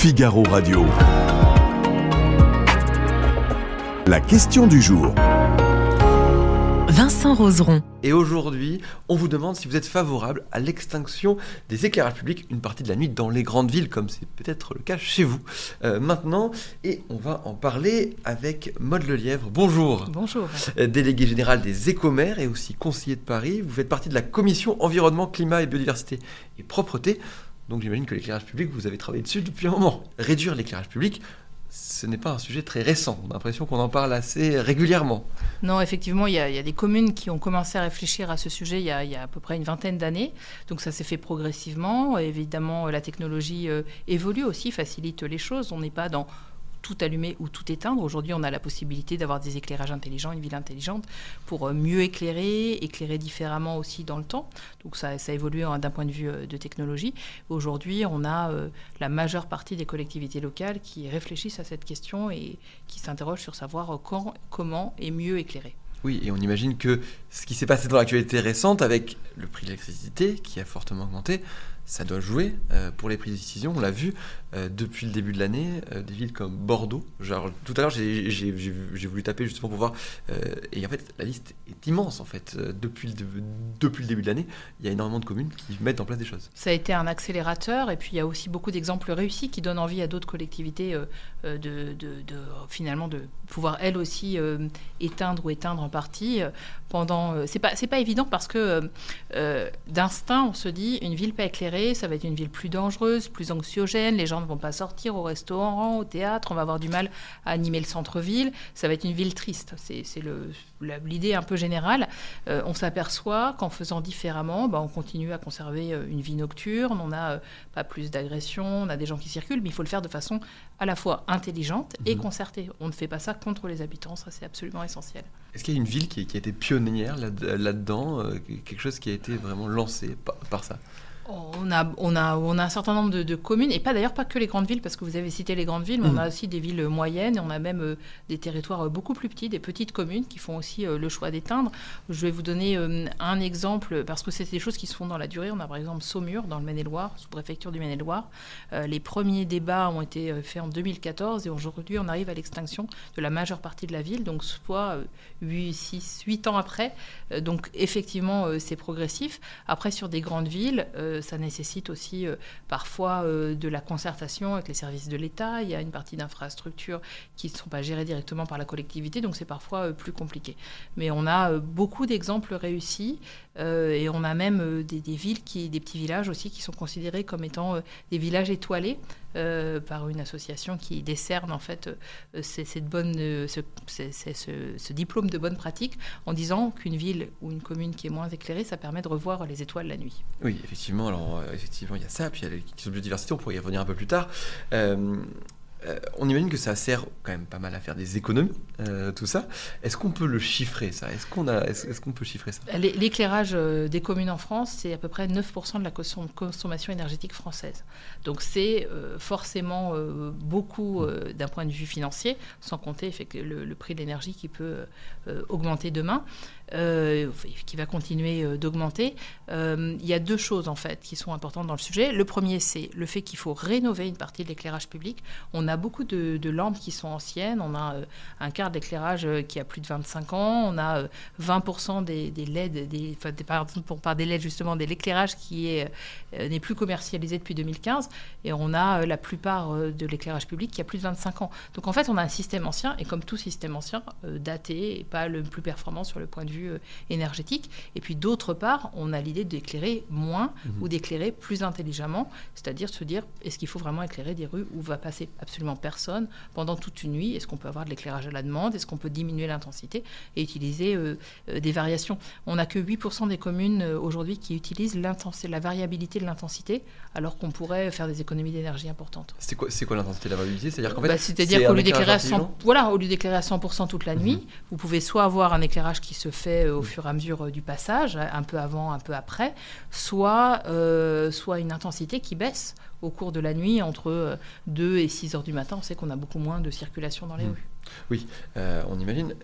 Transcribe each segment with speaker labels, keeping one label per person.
Speaker 1: Figaro Radio. La question du jour.
Speaker 2: Vincent Roseron.
Speaker 3: Et aujourd'hui, on vous demande si vous êtes favorable à l'extinction des éclairages publics une partie de la nuit dans les grandes villes, comme c'est peut-être le cas chez vous euh, maintenant. Et on va en parler avec Maude Lelièvre. Bonjour.
Speaker 4: Bonjour.
Speaker 3: Euh, délégué général des écomères et aussi conseiller de Paris. Vous faites partie de la commission environnement, climat et biodiversité et propreté. Donc j'imagine que l'éclairage public, vous avez travaillé dessus depuis un moment. Réduire l'éclairage public, ce n'est pas un sujet très récent. On a l'impression qu'on en parle assez régulièrement.
Speaker 4: Non, effectivement, il y, a, des communes qui ont commencé à réfléchir à ce sujet il y a, à peu près une vingtaine d'années. Donc ça s'est fait progressivement. Évidemment, la technologie euh, évolue aussi, facilite les choses. On n'est pas dans tout allumer ou tout éteindre. Aujourd'hui, on a la possibilité d'avoir des éclairages intelligents, une ville intelligente, pour euh, mieux éclairer, éclairer différemment aussi dans le temps. Donc ça, ça évolue hein, d'un point de vue euh, de technologie. Aujourd'hui, on a euh, la majeure partie des collectivités locales qui réfléchissent à cette question et qui s'interrogent sur savoir quand, comment et mieux éclairer.
Speaker 3: Oui, et on imagine que ce qui s'est passé dans l'actualité récente avec le prix de l'électricité qui a fortement augmenté, ça doit jouer euh, pour les prises de décision. On l'a vu euh, depuis le début de l'année, euh, des villes comme Bordeaux. Genre, tout à l'heure, j'ai voulu taper justement pour voir. et en fait, la liste est immense. En fait, depuis, le, début de l'année, il y a énormément de communes qui mettent en place des choses.
Speaker 4: Ça a été un accélérateur. Et puis, il y a aussi beaucoup d'exemples réussis qui donnent envie à d'autres collectivités de, finalement de pouvoir elles aussi éteindre ou éteindre en partie pendant. c'est pas pas évident parce que d'instinct, on se dit une ville pas éclairée ça va être une ville plus dangereuse, plus anxiogène, les gens ne vont pas sortir au restaurant, au théâtre, on va avoir du mal à animer le centre-ville, ça va être une ville triste. C'est l'idée un peu générale. Euh, on s'aperçoit qu'en faisant différemment, bah, on continue à conserver euh, une vie nocturne, on n'a euh, pas plus d'agressions, on a des gens qui circulent, mais il faut le faire de façon à la fois intelligente et mhm. concertée. On ne fait pas ça contre les habitants, ça c'est absolument essentiel.
Speaker 3: Est-ce qu'il y a une ville qui, a été pionnière là-dedans, quelque chose qui a été vraiment lancé par ça?
Speaker 4: On a, on, a, on a un certain nombre de, communes, et pas d'ailleurs pas que les grandes villes, parce que vous avez cité les grandes villes, mais on a mm. aussi des villes moyennes, et on a même euh, des territoires euh, beaucoup plus petits, des petites communes qui font aussi euh, le choix d'éteindre. Je vais vous donner un exemple, parce que c'est des choses qui se font dans la durée. On a par exemple Saumur, dans le Maine-et-Loire, sous-préfecture du Maine-et-Loire. les premiers débats ont été faits en 2014, et aujourd'hui on arrive à l'extinction de la majeure partie de la ville, donc soit 8, 6, 8 ans après. donc effectivement, c'est progressif. Après, sur des grandes villes, ça nécessite aussi euh, parfois euh, de la concertation avec les services de l'État. Il y a une partie d'infrastructures qui ne sont pas gérées directement par la collectivité, donc c'est parfois euh, plus compliqué. Mais on a beaucoup d'exemples réussis et on a même des, villes, qui, des petits villages aussi qui sont considérés comme étant des villages étoilés par une association qui décerne en fait cette bonne, ce, ce, diplôme de bonne pratique en disant qu'une ville ou une commune qui est moins éclairée, ça permet de revoir les étoiles la nuit.
Speaker 3: Oui, effectivement. Alors, euh, effectivement, il y a ça, puis il y a de biodiversité, on pourrait y revenir un peu plus tard. Euh, euh, on imagine que ça sert quand même pas mal à faire des économies, tout ça. Est-ce qu'on peut le chiffrer, ça? Est-ce qu'on est peut chiffrer ça?
Speaker 4: L'éclairage des communes en France, c'est à peu près 9% de la consommation énergétique française. Donc c'est forcément beaucoup d'un point de vue financier, sans compter le prix de l'énergie qui peut augmenter demain. Euh, qui va continuer euh, d'augmenter. Euh, il y a deux choses en fait qui sont importantes dans le sujet. Le premier, c'est le fait qu'il faut rénover une partie de l'éclairage public. On a beaucoup de, lampes qui sont anciennes. On a un quart d'éclairage qui a plus de 25 ans. On a 20% des, LED, des, enfin, par, des LED justement, de l'éclairage qui est n'est plus commercialisé depuis 2015. Et on a la plupart de l'éclairage public qui a plus de 25 ans. Donc en fait, on a un système ancien et comme tout système ancien, daté et pas le plus performant sur le point de vue euh, énergétique. Et puis d'autre part, on a l'idée d'éclairer moins mhm. ou d'éclairer plus intelligemment, c'est-à-dire se dire est-ce qu'il faut vraiment éclairer des rues où va passer absolument personne pendant toute une nuit? Est-ce qu'on peut avoir de l'éclairage à la demande? Est-ce qu'on peut diminuer l'intensité et utiliser euh, euh, des variations? On n'a que 8% des communes aujourd'hui qui utilisent la variabilité de l'intensité, alors qu'on pourrait faire des économies d'énergie importantes.
Speaker 3: C'est quoi, quoi l'intensité de la variabilité? C'est-à-dire qu'en fait,
Speaker 4: bah, c'est-à-dire qu'au lieu d'éclairer à 100, voilà, au lieu d'éclairer à 100% toute la mhm. nuit, vous pouvez soit avoir un éclairage qui se fait euh, au fur et à mesure euh, du passage, un peu avant, un peu après, soit, euh, soit une intensité qui baisse au cours de la nuit entre 2 et 6 heures du matin. On sait qu'on a beaucoup moins de circulation dans les
Speaker 3: mmh.
Speaker 4: rues.
Speaker 3: Oui, on imagine.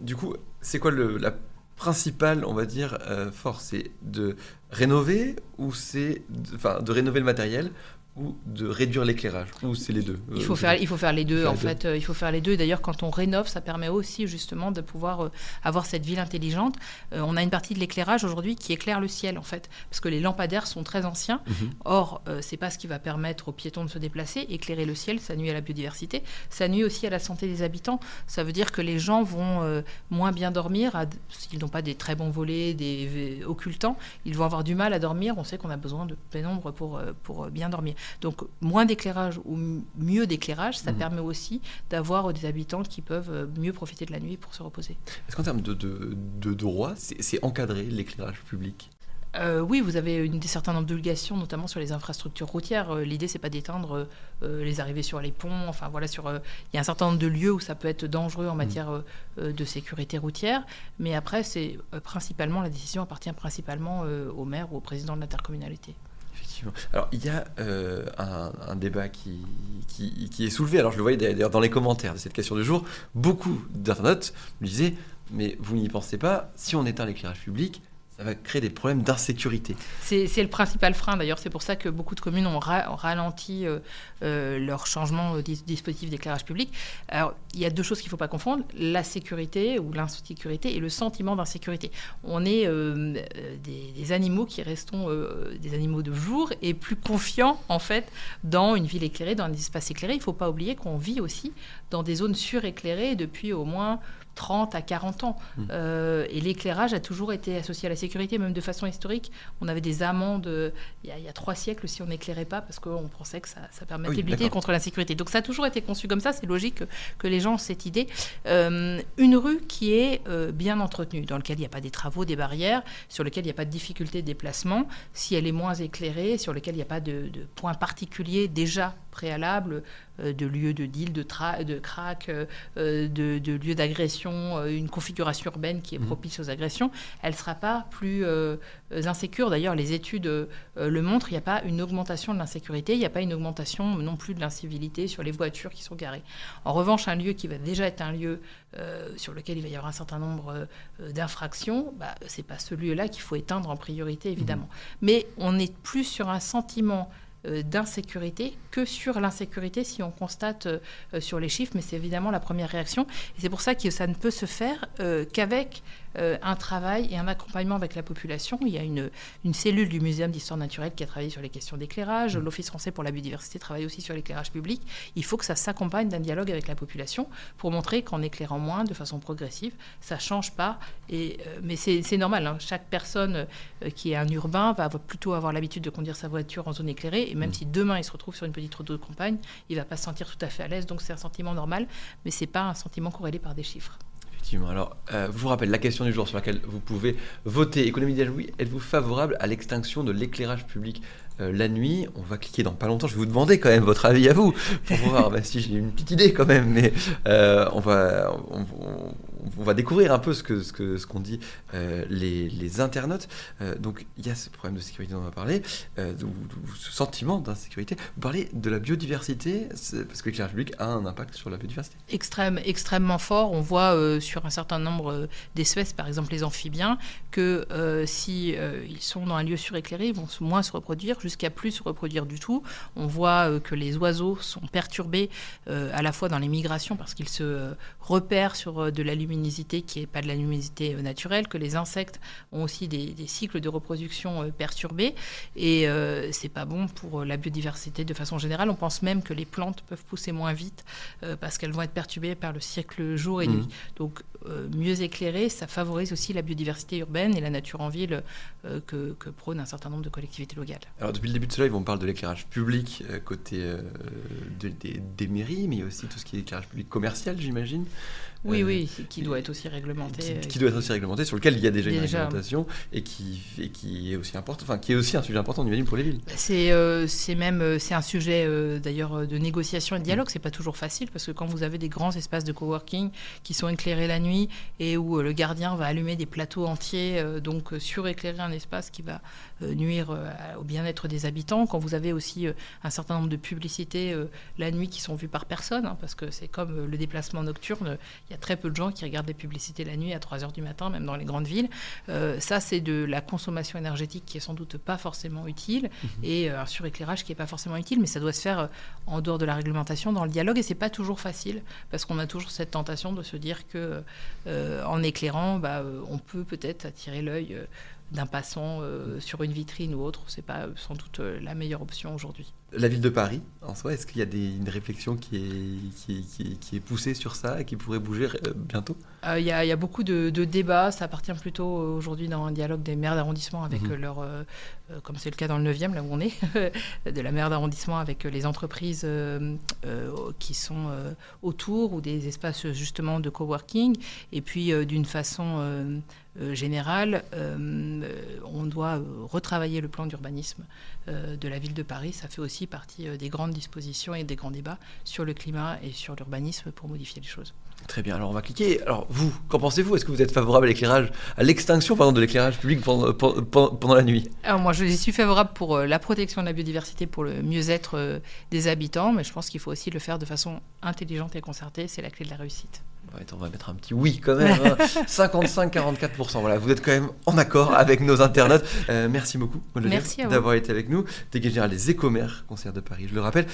Speaker 3: du coup, c'est quoi le, la principale, on va dire, force? C'est de rénover ou c'est de, de rénover le matériel ou de réduire l'éclairage Ou c'est les deux
Speaker 4: il faut, faire, il faut faire les deux, en fait. Il faut faire les deux. D'ailleurs, quand on rénove, ça permet aussi justement de pouvoir avoir cette ville intelligente. on a une partie de l'éclairage aujourd'hui qui éclaire le ciel, en fait, parce que les lampadaires sont très anciens. Mhm. Or, c'est pas ce qui va permettre aux piétons de se déplacer. Éclairer le ciel, ça nuit à la biodiversité, ça nuit aussi à la santé des habitants. Ça veut dire que les gens vont moins bien dormir s'ils n'ont pas des très bons volets, des occultants. Ils vont avoir du mal à dormir. On sait qu'on a besoin de pénombre pour, pour bien dormir. Donc, moins d'éclairage ou mieux d'éclairage, ça mhm. permet aussi d'avoir des habitants qui peuvent mieux profiter de la nuit pour se reposer.
Speaker 3: Est-ce qu'en termes de, de, de droit, c'est encadré l'éclairage public?
Speaker 4: Euh, oui, vous avez une, certain nombre d'obligations, notamment sur les infrastructures routières. Euh, l'idée, c'est pas d'éteindre euh, les arrivées sur les ponts. Enfin, voilà, sur il y a un certain nombre de lieux où ça peut être dangereux en mmh. matière de sécurité routière. Mais après, c'est principalement la décision appartient principalement au maire ou au président de l'intercommunalité.
Speaker 3: Alors, il y a un, débat qui, qui, est soulevé. Alors, je le voyais d'ailleurs dans les commentaires de cette question du jour. Beaucoup d'internautes me disaient, mais vous n'y pensez pas, si on éteint l'éclairage public, ça va créer des problèmes d'insécurité.
Speaker 4: C'est le principal frein d'ailleurs, c'est pour ça que beaucoup de communes ont, ralenti euh, euh, leur changement de dispositif d'éclairage public. Alors, il y a deux choses qu'il ne faut pas confondre, la sécurité ou l'insécurité et le sentiment d'insécurité. On est euh, des, animaux qui restons des animaux de jour et plus confiants en fait dans une ville éclairée, dans un espace éclairé. Il ne faut pas oublier qu'on vit aussi dans des zones suréclairées depuis au moins 30 à 40 ans. Mmh. Euh, et l'éclairage a toujours été associé à la sécurité, même de façon historique. On avait des amendes euh, il y a, trois siècles si on n'éclairait pas, parce qu'on pensait que ça, permettait de lutter contre l'insécurité. Donc ça a toujours été conçu comme ça, c'est logique que, les gens ont cette idée. Euh, une rue qui est bien entretenue, dans laquelle il n'y a pas des travaux, des barrières, sur lequel il n'y a pas de difficulté de déplacement, si elle est moins éclairée, sur lequel il n'y a pas de, de points particuliers déjà préalables, de lieux de deal, de, de crack, euh, de, de lieux d'agression, euh, une configuration urbaine qui est mmh. propice aux agressions, elle ne sera pas plus insécure. D'ailleurs, les études le montrent, il n'y a pas une augmentation de l'insécurité, il n'y a pas une augmentation non plus de l'incivilité sur les voitures qui sont garées. En revanche, un lieu qui va déjà être un lieu sur lequel il va y avoir un certain nombre d'infractions, bah, ce n'est pas ce lieu-là qu'il faut éteindre en priorité, évidemment. Mmh. Mais on est plus sur un sentiment euh, d'insécurité que sur l'insécurité si on constate euh, sur les chiffres, mais c'est évidemment la première réaction. Et c'est pour ça que ça ne peut se faire euh, qu'avec euh, un travail et un accompagnement avec la population. Il y a une, une cellule du Muséum d'histoire naturelle qui a travaillé sur les questions d'éclairage. Mmh. L'Office français pour la biodiversité travaille aussi sur l'éclairage public. Il faut que ça s'accompagne d'un dialogue avec la population pour montrer qu'en éclairant moins, de façon progressive, ça ne change pas. Et, euh, mais c'est normal. Hein. Chaque personne euh, qui est un urbain va plutôt avoir l'habitude de conduire sa voiture en zone éclairée. Et même mmh. si demain il se retrouve sur une petite route de campagne, il ne va pas se sentir tout à fait à l'aise. Donc c'est un sentiment normal, mais ce n'est pas un sentiment corrélé par des chiffres.
Speaker 3: Alors, euh, je vous rappelle la question du jour sur laquelle vous pouvez voter. Économie oui, êtes-vous favorable à l'extinction de l'éclairage public euh, la nuit? On va cliquer dans pas longtemps. Je vais vous demander quand même votre avis à vous pour voir bah, si j'ai une petite idée quand même. Mais euh, on va, va découvrir un peu ce que ce qu'ont dit euh, les, internautes. Euh, donc il y a ce problème de sécurité dont on va parler, euh, ce sentiment d'insécurité. Vous parlez de la biodiversité, parce que l'éclairage public a un impact sur la biodiversité.
Speaker 4: Extrême, extrêmement fort. On voit sur un certain nombre d'espèces, par exemple les amphibiens, que si ils sont dans un lieu suréclairé, ils vont moins se reproduire, jusqu'à plus se reproduire du tout. On voit que les oiseaux sont perturbés à la fois dans les migrations parce qu'ils se repèrent sur de la luminosité qui n'est pas de la luminosité euh, naturelle, que les insectes ont aussi des, cycles de reproduction euh, perturbés. Et euh, c'est pas bon pour la biodiversité de façon générale. On pense même que les plantes peuvent pousser moins vite parce qu'elles vont être perturbées par le cycle jour et mmh. nuit. Donc mieux éclairé, ça favorise aussi la biodiversité urbaine et la nature en ville que, que prône un certain nombre de collectivités locales.
Speaker 3: Alors depuis le début de cela, on parle de l'éclairage public côté des mairies, mais aussi tout ce qui est éclairage public commercial, j'imagine.
Speaker 4: Oui, oui, qui doit être aussi réglementé.
Speaker 3: Qui, doit être aussi réglementé, sur lequel il y a déjà une réglementation et qui, et qui est aussi important, enfin qui est aussi un sujet important, imagine, pour les villes.
Speaker 4: C'est euh, c'est même euh, c'est un sujet euh, d'ailleurs de négociation et de dialogue. C'est pas toujours facile parce que quand vous avez des grands espaces de coworking qui sont éclairés la nuit et où le gardien va allumer des plateaux entiers, donc suréclairer un espace qui va nuire au bien-être des habitants. Quand vous avez aussi un certain nombre de publicités la nuit qui sont vues par personne, hein, parce que c'est comme le déplacement nocturne, il y a très peu de gens qui regardent les publicités la nuit à 3 heures du matin, même dans les grandes villes. Euh, ça, c'est de la consommation énergétique qui est sans doute pas forcément utile mhm. et un suréclairage qui n'est pas forcément utile, mais ça doit se faire en dehors de la réglementation, dans le dialogue, et c'est pas toujours facile parce qu'on a toujours cette tentation de se dire que en éclairant, bah, on peut peut-être attirer l'œil d'un passant euh, sur une vitrine ou autre, c'est pas euh, sans doute euh, la meilleure option aujourd'hui.
Speaker 3: La ville de Paris, en soi, est-ce qu'il y a des, une réflexion qui est, qui, est, poussée sur ça et qui pourrait bouger bientôt?
Speaker 4: Il y, a beaucoup de, débats, ça appartient plutôt aujourd'hui dans un dialogue des maires d'arrondissement avec mhm. leur, comme c'est le cas dans le 9e, là où on est, de la maire d'arrondissement avec les entreprises qui sont autour ou des espaces justement de coworking, et puis d'une façon euh, général, euh, on doit retravailler le plan d'urbanisme euh, de la ville de Paris. Ça fait aussi partie des grandes dispositions et des grands débats sur le climat et sur l'urbanisme pour modifier les choses.
Speaker 3: Très bien, alors on va cliquer. Alors vous, qu'en pensez-vous? Est-ce que vous êtes favorable à l'éclairage, à l'extinction pardon, de l'éclairage public pendant, pendant, la nuit?
Speaker 4: Alors moi je suis favorable pour la protection de la biodiversité, pour le mieux-être des habitants, mais je pense qu'il faut aussi le faire de façon intelligente et concertée, c'est la clé de la réussite
Speaker 3: on va mettre un petit oui quand même. 55-44%. Hein. Voilà, vous êtes quand même en accord avec nos internautes. Euh, merci beaucoup, d'avoir été avec nous. Délégué général des Écomères, concert de Paris, je le rappelle.